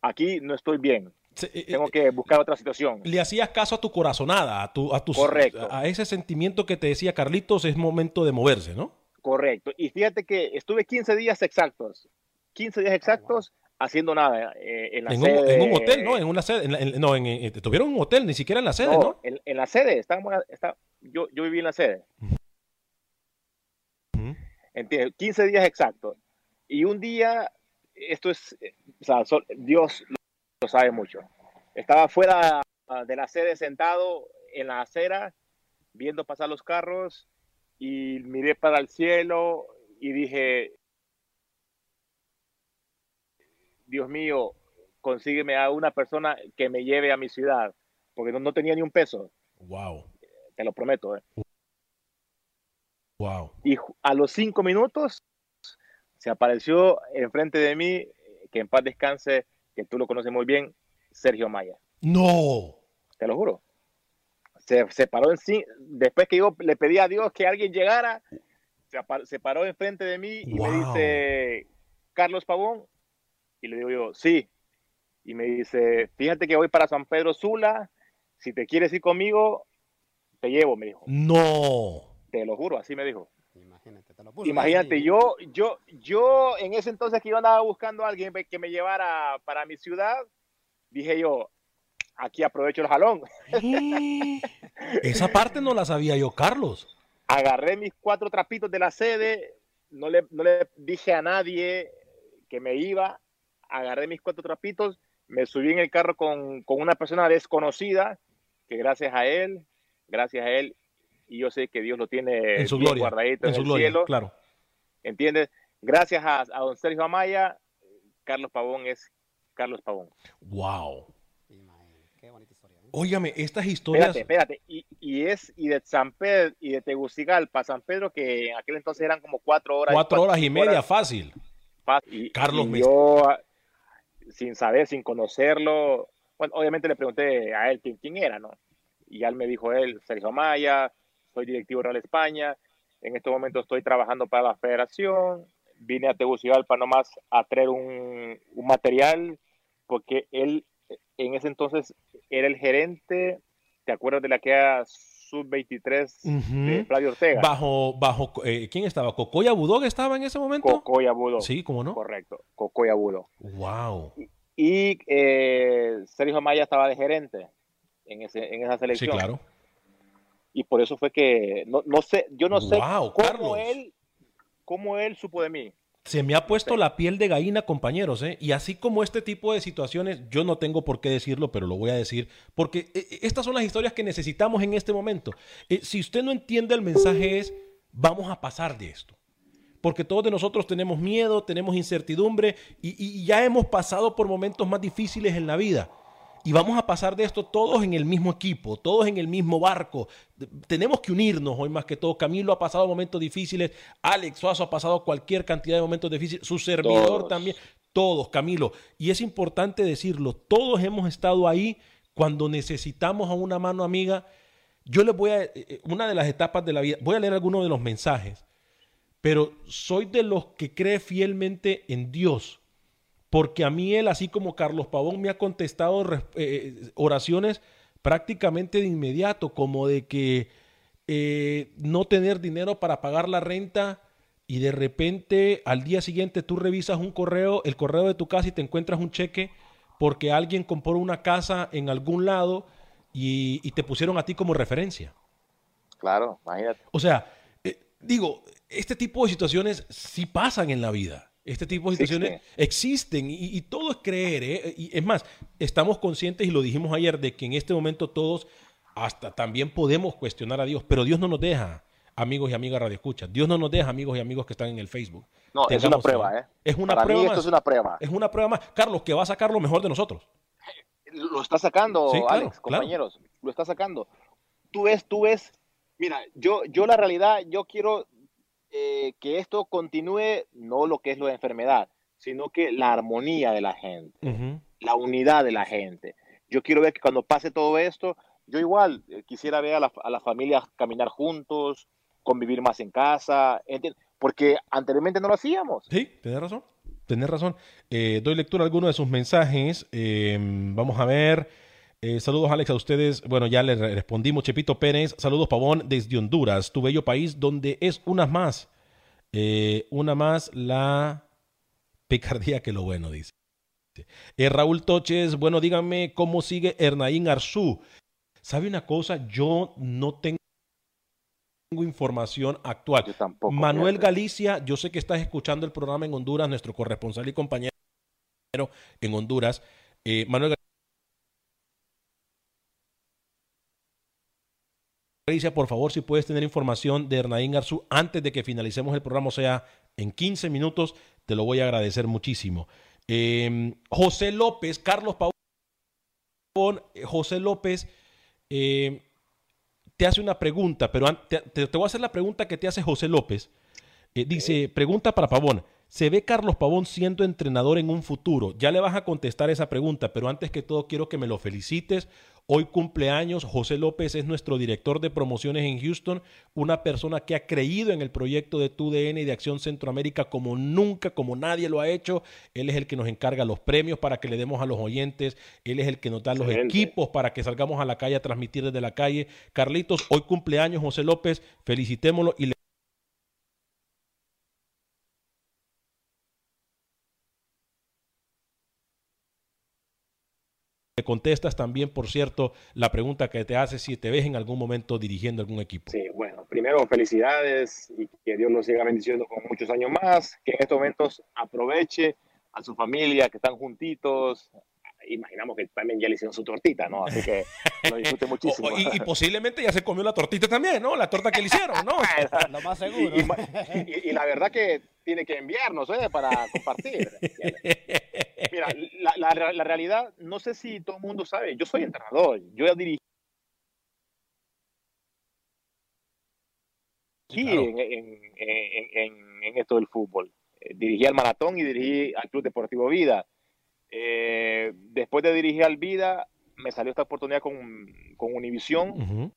aquí no estoy bien. Eh, Tengo eh, que buscar otra situación. le hacías caso a tu corazonada, a tu, a tus- Correcto. a ese sentimiento que te decía Carlitos, es momento de moverse, ¿no? Correcto. Y fíjate que estuve 15 días exactos, 15 días exactos haciendo nada eh, en la En sede. un, en un hotel, ¿no? En una sede, en la- en- no, en, tuvieron un hotel, ni siquiera en la sede, No, ¿no? En, la sede. Estábamos, está- yo, yo viví en la sede. Ujú. ¿Entiendes? 15 días exactos. Y un día, esto es, o sea, Dios lo sabe mucho. Estaba fuera ah, de la sede sentado en la acera, viendo pasar los carros, y miré para el cielo y dije, Dios mío, consígueme a una persona que me lleve a mi ciudad, porque no, no tenía ni un peso, Wow, te lo prometo. ¿eh? wow. Y ju- a los cinco minutos se apareció enfrente de mí, eh, que en paz descanse, que tú lo conoces muy bien, Sergio Maya. No. Te lo juro. Se, se paró en sí, después que yo le pedí a Dios que alguien llegara, se, paró enfrente de mí y me dice, Carlos Pavón, y le digo yo, sí. Y me dice, fíjate que voy para San Pedro Sula, si te quieres ir conmigo, te llevo, me dijo. No. Te lo juro, así me dijo. Imagínate, te lo puso Imagínate, ahí. yo, yo, yo en ese entonces que yo andaba buscando a alguien que me llevara para mi ciudad, dije yo, aquí aprovecho el jalón. Esa parte no la sabía yo, Carlos. Agarré mis cuatro trapitos de la sede, no le, no le dije a nadie que me iba, agarré mis cuatro trapitos, me subí en el carro con, con una persona desconocida, que gracias a él, gracias a él, y yo sé que Dios lo tiene En su gloria. guardadito En en, su el gloria, cielo. claro. ¿Entiendes? Gracias a, a don Sergio Amaya, Carlos Pavón es Carlos Pavón. Wow. Qué bonita historia. ¿eh? Óigame, estas historias. Espérate, espérate. Y, y es y de San Pedro y de Tegucigalpa a San Pedro, que en aquel entonces eran como cuatro horas. Cuatro horas y media, horas fácil. Y, Carlos y me- yo, sin saber, sin conocerlo, bueno, obviamente le pregunté a él quién, quién era, ¿no? Y ya él me dijo él, Sergio Amaya, soy directivo Real España, en este momento estoy trabajando para la federación, vine a Tegucigalpa nomás a traer un, un material, porque él en ese entonces era el gerente, ¿te acuerdas de la que era sub-23 de Flavio Ortega? Bajo, bajo eh, ¿quién estaba? ¿Cocoya Budó estaba en ese momento? Cocoya Budó. Sí, ¿cómo no? Correcto, Cocoya Budó. Wow. Y, y eh, Sergio Amaya estaba de gerente en, ese, en esa selección. Sí, claro. Y por eso fue que, no, no sé, yo no sé Wow, cómo Carlos. él, cómo él supo de mí. Se me ha puesto la piel de gallina, compañeros, ¿eh? Y así como este tipo de situaciones, yo no tengo por qué decirlo, pero lo voy a decir, porque eh, eh, estas son las historias que necesitamos en este momento. Eh, si usted no entiende el mensaje es, vamos a pasar de esto. Porque todos de nosotros tenemos miedo, tenemos incertidumbre y, y ya hemos pasado por momentos más difíciles en la vida. Y vamos a pasar de esto todos en el mismo equipo, todos en el mismo barco. Tenemos que unirnos hoy más que todo. Camilo ha pasado momentos difíciles, Alex Suazo ha pasado cualquier cantidad de momentos difíciles, su servidor Todos. también, todos, Camilo. Y es importante decirlo, todos hemos estado ahí cuando necesitamos a una mano amiga. Yo les voy a, eh, eh, una de las etapas de la vida, voy a leer algunos de los mensajes, pero soy de los que cree fielmente en Dios porque a mí él, así como Carlos Pavón, me ha contestado eh, oraciones prácticamente de inmediato, como de que eh, no tener dinero para pagar la renta y de repente al día siguiente tú revisas un correo, el correo de tu casa y te encuentras un cheque porque alguien compró una casa en algún lado y, y te pusieron a ti como referencia. Claro, imagínate. O sea, eh, digo, este tipo de situaciones sí pasan en la vida. Este tipo de situaciones existen y, y todo es creer. ¿eh? Y es más, estamos conscientes y lo dijimos ayer de que en este momento todos hasta también podemos cuestionar a Dios, pero Dios no nos deja, amigos y amigas Radio Escucha. Dios no nos deja, amigos y amigos que están en el Facebook. No, es una Tengamos prueba. ¿eh? Es una Para prueba mí más. esto es una prueba. Es una prueba más. Carlos, que va a sacar lo mejor de nosotros. Lo está sacando, Sí, claro, Alex, claro. compañeros. Lo está sacando. Tú ves, tú ves. Mira, yo, yo la realidad, yo quiero eh, que esto continúe, no lo que es lo de enfermedad, sino que la armonía de la gente, Ujú. la unidad de la gente. Yo quiero ver que cuando pase todo esto, yo igual eh, quisiera ver a, la- a las familias caminar juntos, convivir más en casa, porque anteriormente no lo hacíamos. Sí, tenés razón. Tenés razón. Eh, doy lectura a algunos de sus mensajes. Eh, vamos a ver. Eh, saludos, Alex, a ustedes. Bueno, ya le re- respondimos. Chepito Pérez. Saludos, Pavón, desde Honduras, tu bello país, donde es una más. eh, una más la picardía que lo bueno, dice. Eh, Raúl Toches, bueno, díganme cómo sigue Hernaín Arzú. ¿Sabe una cosa? Yo no tengo información actual. Yo tampoco. Manuel fíjate. Galicia, yo sé que estás escuchando el programa en Honduras, nuestro corresponsal y compañero en Honduras. Manuel Galicia, por favor, si puedes tener información de Hernaín Arzú antes de que finalicemos el programa, o sea, en 15 minutos, te lo voy a agradecer muchísimo. Eh, José López, Carlos Pavón, eh, José López, eh, te hace una pregunta, pero te- te voy a hacer la pregunta que te hace José López. Eh, dice, pregunta para Pavón. ¿Se ve Carlos Pavón siendo entrenador en un futuro? Ya le vas a contestar esa pregunta, pero antes que todo quiero que me lo felicites. Hoy cumpleaños, José López es nuestro director de promociones en Houston, una persona que ha creído en el proyecto de TUDN y de Acción Centroamérica como nunca, como nadie lo ha hecho. Él es el que nos encarga los premios para que le demos a los oyentes, él es el que nos da los Excelente. equipos para que salgamos a la calle a transmitir desde la calle. Carlitos, hoy cumpleaños José López, felicitémoslo y le le contestas también, por cierto, la pregunta que te hace si te ves en algún momento dirigiendo algún equipo. Sí, bueno, primero felicidades y que Dios nos siga bendiciendo con muchos años más, que en estos momentos aproveche a su familia, que están juntitos. Imaginamos que también ya le hicieron su tortita, ¿no? Así que lo disfrute muchísimo. O- y, y posiblemente ya se comió la tortita también, ¿no? La torta que le hicieron, ¿no? Lo más seguro. Y, y- y la verdad que tiene que enviarnos ¿eh? para compartir. Mira, la, la- la realidad, no sé si todo el mundo sabe, yo soy entrenador, yo he dirigido Sí, claro. en, en- en- esto del fútbol. Eh, dirigí al Maratón y dirigí al Club Deportivo Vida. Eh, después de dirigir al Vida, me salió esta oportunidad con, con Univisión. Ujú.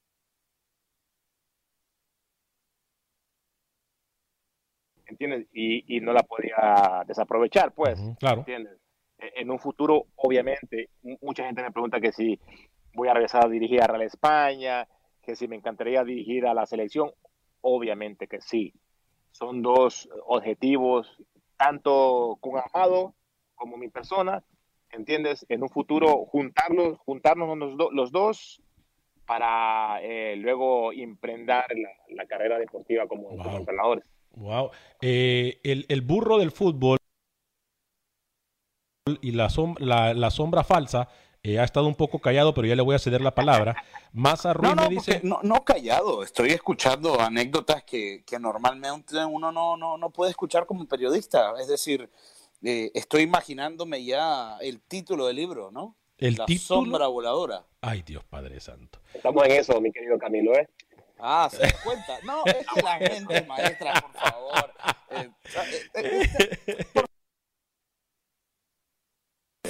¿entiendes? Y, y no la podía desaprovechar, pues, claro. ¿entiendes? E- En un futuro, obviamente, mu- mucha gente me pregunta que si voy a regresar a dirigir a Real España, que si me encantaría dirigir a la selección, obviamente que sí. Son dos objetivos, tanto con Amado como mi persona, ¿entiendes? En un futuro juntarlos, juntarnos los, do- los dos para eh, luego emprender la, la carrera deportiva como, como Wow. entrenadores. Wow. Eh, el, el burro del fútbol y la, som- la, la sombra falsa eh, ha estado un poco callado, pero ya le voy a ceder la palabra. Maza Ruiz No, no, me dice. no, no callado, estoy escuchando anécdotas que, que normalmente uno no, no, no puede escuchar como periodista. Es decir, eh, estoy imaginándome ya el título del libro, ¿no? El La título. sombra voladora. Ay, Dios Padre Santo. Estamos en eso, mi querido Camilo, ¿eh? Ah, se da cuenta. No, es que la gente, maestra, por favor. eh, eh, eh,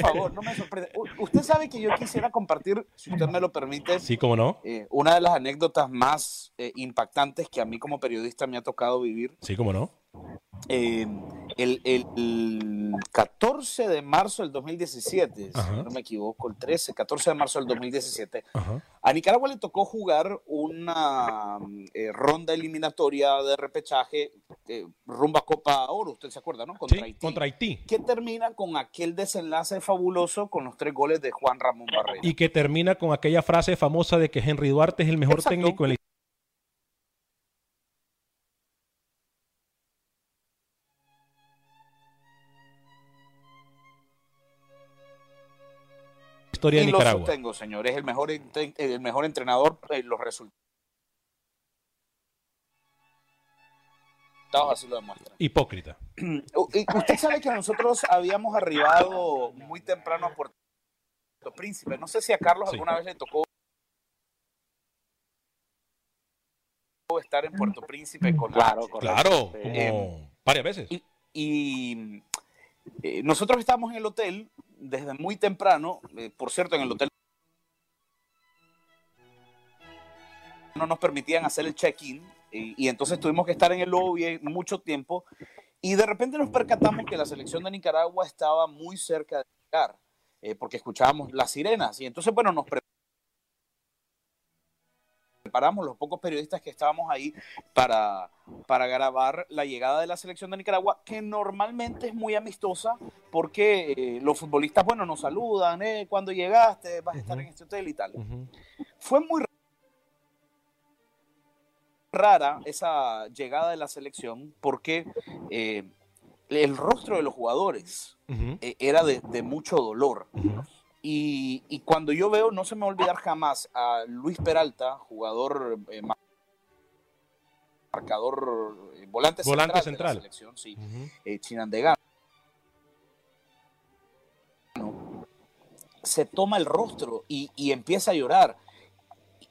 por favor, no me sorprende. U- Usted sabe que yo quisiera compartir, si usted me lo permite, Sí, cómo no. eh, una de las anécdotas más eh, impactantes que a mí como periodista me ha tocado vivir. Sí, cómo no. Eh, el, el- el 14 de marzo del 2017, Ajá. si no me equivoco, el 13, 14 de marzo del 2017, Ajá. a Nicaragua le tocó jugar una eh, ronda eliminatoria de repechaje eh, rumbo a Copa Oro, usted se acuerda, ¿no? Contra Sí, Haití. contra Haití. Que termina con aquel desenlace fabuloso con los tres goles de Juan Ramón Barrera. Y que termina con aquella frase famosa de que Henry Duarte es el mejor Exacto. técnico en la historia de y lo Nicaragua. sostengo, señor, es el mejor, el mejor entrenador en los resultados. Así lo demuestran. Hipócrita. Usted sabe que nosotros habíamos arribado muy temprano a Puerto Príncipe. No sé si a Carlos Sí. alguna vez le tocó estar en Puerto Príncipe con la Claro, correcto. Claro, Sí. como Eh, varias veces. Y, y, eh, nosotros estábamos en el hotel desde muy temprano. eh, por cierto, en el hotel no nos permitían hacer el check-in y, entonces tuvimos que estar en el lobby mucho tiempo y de repente nos percatamos que la selección de Nicaragua estaba muy cerca de llegar eh, porque escuchábamos las sirenas y entonces bueno nos preparamos los pocos periodistas que estábamos ahí para, para grabar la llegada de la selección de Nicaragua, que normalmente es muy amistosa porque eh, los futbolistas, bueno, nos saludan, eh, cuando llegaste, vas a estar en este hotel y tal. Fue muy rara esa llegada de la selección porque eh, el rostro de los jugadores eh, era de, de mucho dolor. Y, y cuando yo veo, no se me va a olvidar jamás a Luis Peralta, jugador eh, ma- marcador, eh, volante, Volante central, central. de la selección, sí, Ujú. eh, Chinandegano, se toma el rostro y, y empieza a llorar.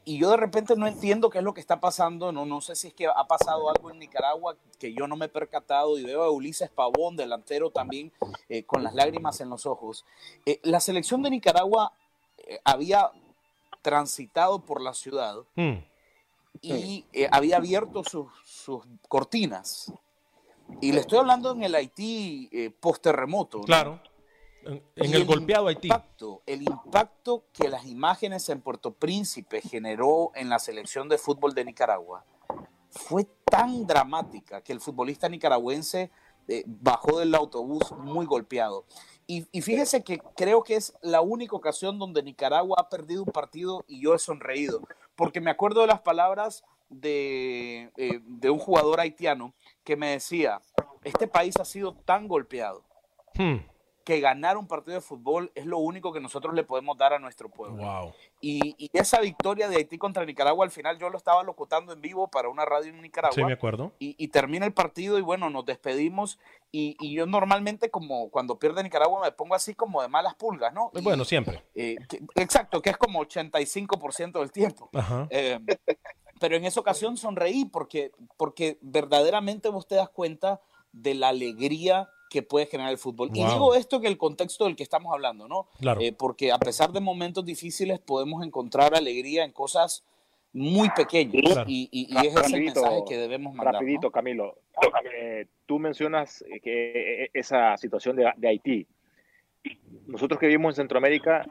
Y yo de repente no entiendo qué es lo que está pasando, no, no sé si es que ha pasado algo en Nicaragua que yo no me he percatado y veo a Ulises Pavón, delantero también, eh, con las lágrimas en los ojos. Eh, la selección de Nicaragua eh, había transitado por la ciudad Mm. y eh, había abierto sus, sus cortinas. Y le estoy hablando en el Haití eh, post-terremoto. ¿no? Claro. En, el golpeado Haití. Impacto, el impacto que las imágenes en Puerto Príncipe generó en la selección de fútbol de Nicaragua fue tan dramática que el futbolista nicaragüense eh, bajó del autobús muy golpeado. Y, y fíjese que creo que es la única ocasión donde Nicaragua ha perdido un partido y yo he sonreído, porque me acuerdo de las palabras de, eh, de un jugador haitiano que me decía, este país ha sido tan golpeado Hmm. Que ganar un partido de fútbol es lo único que nosotros le podemos dar a nuestro pueblo. Wow. Y, y esa victoria de Haití contra Nicaragua, al final yo lo estaba locutando en vivo para una radio en Nicaragua. Sí, me acuerdo. y, y termina el partido y bueno, nos despedimos. Y, y yo normalmente, como cuando pierde Nicaragua, me pongo así como de malas pulgas, ¿no? Y, Bueno, siempre. eh, que- exacto, que es como 85% del tiempo. Ajá. Eh, pero en esa ocasión sonreí porque, porque verdaderamente vos te das cuenta de la alegría que puede generar el fútbol. Y Wow. digo esto en el contexto del que estamos hablando, ¿no? Claro. Eh, porque a pesar de momentos difíciles podemos encontrar alegría en cosas muy pequeñas Claro. y, y- y ese es el Rapidito, mensaje que debemos mandar. ¿no? Rapidito, Camilo. Eh, tú mencionas que eh, esa situación de, de Haití. Nosotros que vivimos en Centroamérica,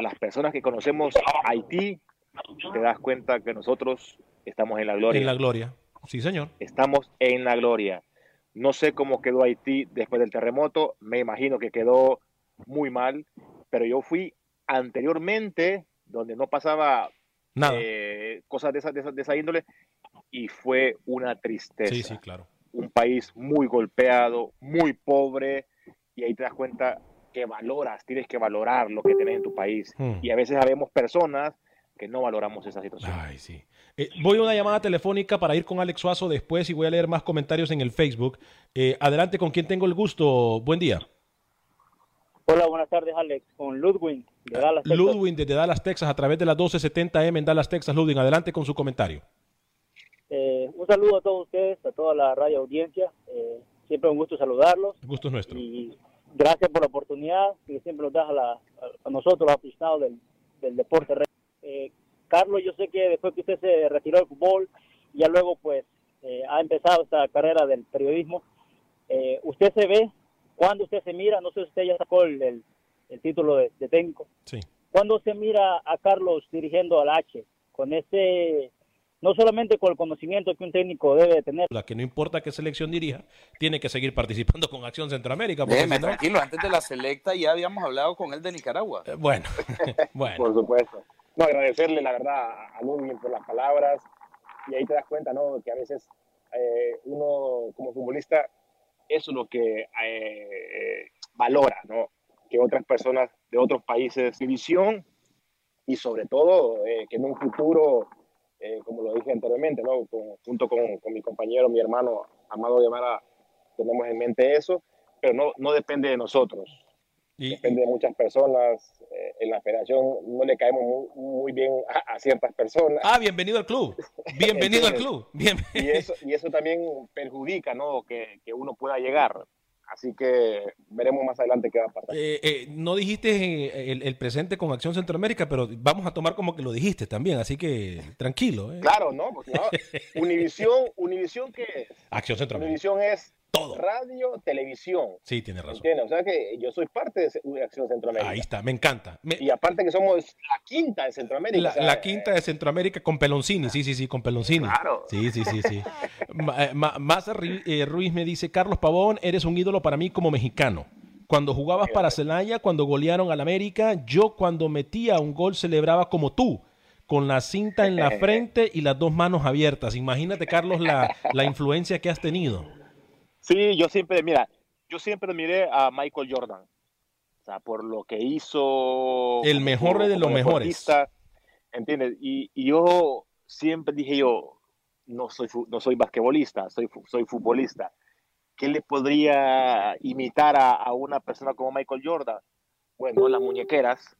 las personas que conocemos Haití, te das cuenta que nosotros estamos en la gloria. En la gloria. Sí, señor. Estamos en la gloria. No sé cómo quedó Haití después del terremoto, me imagino que quedó muy mal, pero yo fui anteriormente donde no pasaba Nada. eh, cosas de esa, de, esa, de esa índole y fue una tristeza. sí, sí, claro. Un país muy golpeado, muy pobre y ahí te das cuenta que valoras, tienes que valorar lo que tienes en tu país. Hmm. Y a veces habemos personas que no valoramos esa situación. Ay, sí. Eh, voy a una llamada telefónica para ir con Alex Suazo después y voy a leer más comentarios en el Facebook. Eh, adelante, con quien tengo el gusto. Buen día. Hola, buenas tardes, Alex. Con Ludwig de Dallas. Texas. Ludwin desde Dallas, Texas, a través de las 1270M en Dallas, Texas. Ludwin, adelante con su comentario. Eh, un saludo a todos ustedes, a toda la radio audiencia. Eh, siempre un gusto saludarlos El gusto es nuestro. y gracias por la oportunidad que siempre nos das a, la- a nosotros, los aficionados del, del deporte. Eh, Carlos, yo sé que después que usted se retiró del fútbol, ya luego pues eh, ha empezado esta carrera del periodismo. Eh, usted se ve, cuando usted se mira, no sé si usted ya sacó el, el- el título de, de técnico, Sí. cuando se mira a Carlos dirigiendo al H, con ese, no solamente con el conocimiento que un técnico debe de tener, La que no importa qué selección dirija, tiene que seguir participando con Acción Centroamérica. Déjeme no- tranquilo, antes de la selecta ya habíamos hablado con él de Nicaragua. Eh, Bueno, bueno. Por supuesto. No, agradecerle la verdad a Ludwig por las palabras y ahí te das cuenta, ¿no? Que a veces eh, uno como futbolista eso es lo que eh, valora, ¿no? Que otras personas de otros países su visión y sobre todo eh, que en un futuro, eh, como lo dije anteriormente, ¿no? Con- junto con, con mi compañero, mi hermano Amado Guevara, tenemos en mente eso, pero no, no depende de nosotros Y, depende de muchas personas. eh, en la federación no le caemos muy, muy bien a, a ciertas personas. ah, bienvenido al club. Bienvenido al club. Bien. Y, eso, y eso también perjudica ¿no? que, que uno pueda llegar. Así que veremos más adelante qué va a pasar. Eh, eh, no dijiste eh, el, el presente con Acción Centroamérica, pero vamos a tomar como que lo dijiste también, así que tranquilo. eh. Claro, ¿no? Porque, ¿no? Univisión, Univisión, ¿qué es? Acción Centroamérica. Univisión es Todo. radio, televisión. Sí, tiene razón. ¿Entiendes? O sea que yo soy parte de Acción Centroamérica. Ahí está, me encanta. Me- Y aparte que somos la quinta de Centroamérica. la, o sea, la quinta de Centroamérica con Peloncini, sí, sí, sí, con Peloncini. Claro. Sí, sí, sí, sí. Eh, Ri- eh, Ruiz me dice, Carlos Pavón, eres un ídolo para mí como mexicano. Cuando jugabas para Celaya, cuando golearon al América, yo cuando metía un gol celebraba como tú, con la cinta en la frente y las dos manos abiertas. Imagínate, Carlos, la, la influencia que has tenido. Sí, yo siempre, mira, yo siempre miré a Michael Jordan. O sea, por lo que hizo. El como- mejor de como los mejores. ¿Entiendes? Y, y yo siempre dije yo, no soy, no soy basquetbolista, soy, soy futbolista. ¿Qué le podría imitar a, a una persona como Michael Jordan? Bueno, las muñequeras,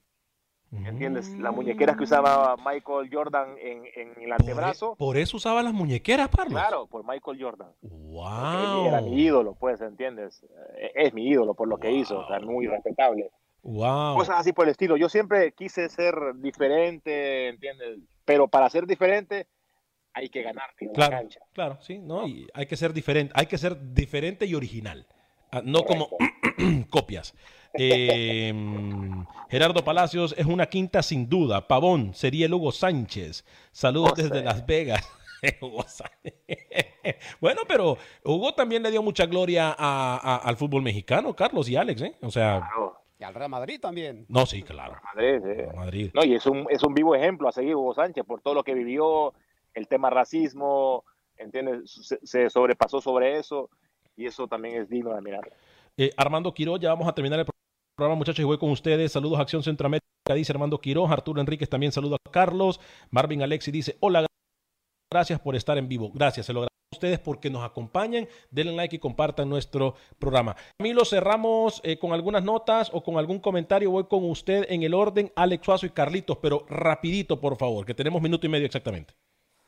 ¿entiendes? Las muñequeras que usaba Michael Jordan en, en el antebrazo. Por eso usaba las muñequeras, Carlos. Claro, por Michael Jordan. Wow. Era mi ídolo, pues, ¿entiendes? Eh, Es mi ídolo por lo que hizo, o sea, muy respetable. Wow. Cosas así por el estilo. Yo siempre quise ser diferente, ¿entiendes? Pero para ser diferente hay que ganar en la Claro, cancha. claro, sí, ¿no? Y hay que ser diferente, hay que ser diferente y original. Ah, No como copias. Eh, Gerardo Palacios es una quinta sin duda. Pavón sería el Hugo Sánchez. Saludos desde. Las Vegas. Bueno, pero Hugo también le dio mucha gloria a- a- al fútbol mexicano, Carlos y Alex, ¿eh? O sea, Claro, Y al Real Madrid también. no, sí, claro. Madrid, eh. Madrid. No, y es un, es un vivo ejemplo a seguir Hugo Sánchez por todo lo que vivió, el tema racismo, ¿entiendes? Se, se sobrepasó sobre eso y eso también es digno de admirar. Eh, Armando Quiroz, ya vamos a terminar el programa, muchachos, y voy con ustedes. Saludos a Acción Centroamérica, dice Armando Quiroz. Arturo Enríquez también saluda a Carlos. Marvin Alexi dice, hola, gracias por estar en vivo. Gracias, se lo agradezco a ustedes porque nos acompañan. Denle like y compartan nuestro programa. Camilo, cerramos eh, con algunas notas o con algún comentario. Voy con usted en el orden, Alex Suazo y Carlitos, pero rapidito, por favor, que tenemos minuto y medio exactamente.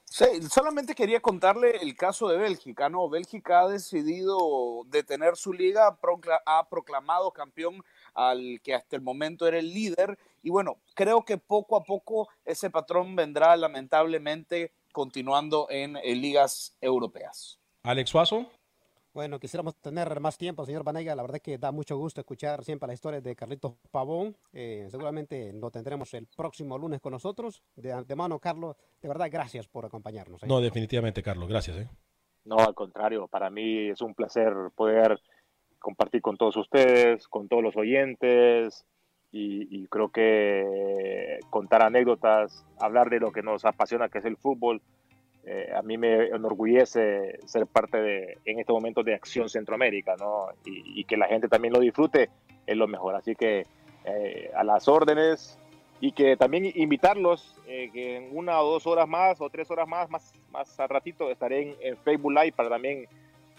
Sí, solamente quería contarle el caso de Bélgica, ¿no? Bélgica ha decidido detener su liga, ha proclamado campeón al que hasta el momento era el líder y bueno, creo que poco a poco ese patrón vendrá lamentablemente continuando en, ligas europeas. Alex Suazo. Bueno, quisiéramos tener más tiempo, señor Vanega. La verdad que da mucho gusto escuchar siempre la historia de Carlitos Pavón. Eh, seguramente lo tendremos el próximo lunes con nosotros. De antemano, Carlos, de verdad, gracias por acompañarnos. ¿eh? No, definitivamente, Carlos, gracias. ¿eh? No, al contrario, para mí es un placer poder compartir con todos ustedes, con todos los oyentes, y, creo que contar anécdotas, hablar de lo que nos apasiona, que es el fútbol, eh, a mí me enorgullece ser parte de, en este momento de Acción Centroamérica, ¿no? Y, que la gente también lo disfrute es lo mejor. Así que eh, a las órdenes y que también invitarlos, eh, que en una o dos horas más o tres horas más, más, más al ratito estaré en, en Facebook Live para también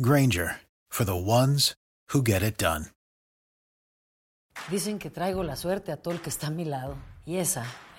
Granger, for the ones who get it done. Dicen que traigo la suerte a todo el que está a mi lado, y esa